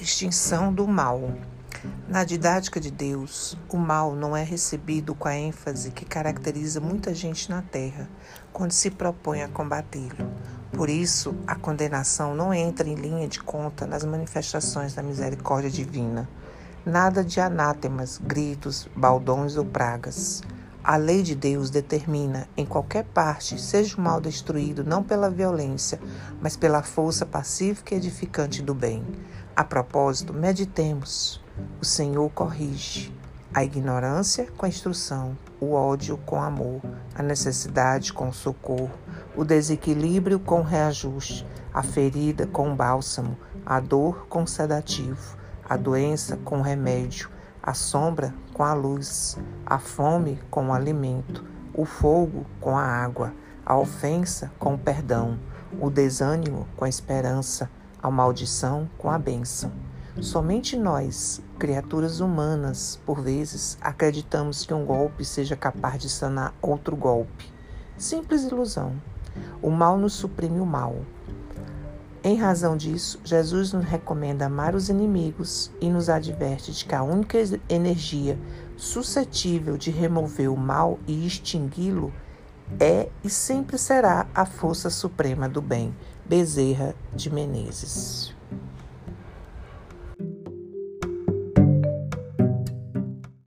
extinção do mal. Na didática de Deus, o mal não é recebido com a ênfase que caracteriza muita gente na Terra quando se propõe a combatê-lo. Por isso, a condenação não entra em linha de conta nas manifestações da misericórdia divina. Nada de anátemas, gritos, baldões ou pragas. A lei de Deus determina, em qualquer parte, seja o mal destruído não pela violência, mas pela força pacífica e edificante do bem. A propósito, meditemos. O Senhor corrige a ignorância com a instrução, o ódio com amor, a necessidade com socorro, o desequilíbrio com reajuste, a ferida com bálsamo, a dor com sedativo, a doença com remédio, a sombra com a luz, a fome com o alimento, o fogo com a água, a ofensa com o perdão, o desânimo com a esperança, a maldição com a bênção. Somente nós, criaturas humanas, por vezes, acreditamos que um golpe seja capaz de sanar outro golpe. Simples ilusão. O mal nos suprime o mal. Em razão disso, Jesus nos recomenda amar os inimigos e nos adverte de que a única energia suscetível de remover o mal e extingui-lo é e sempre será a força suprema do bem. Bezerra de Menezes.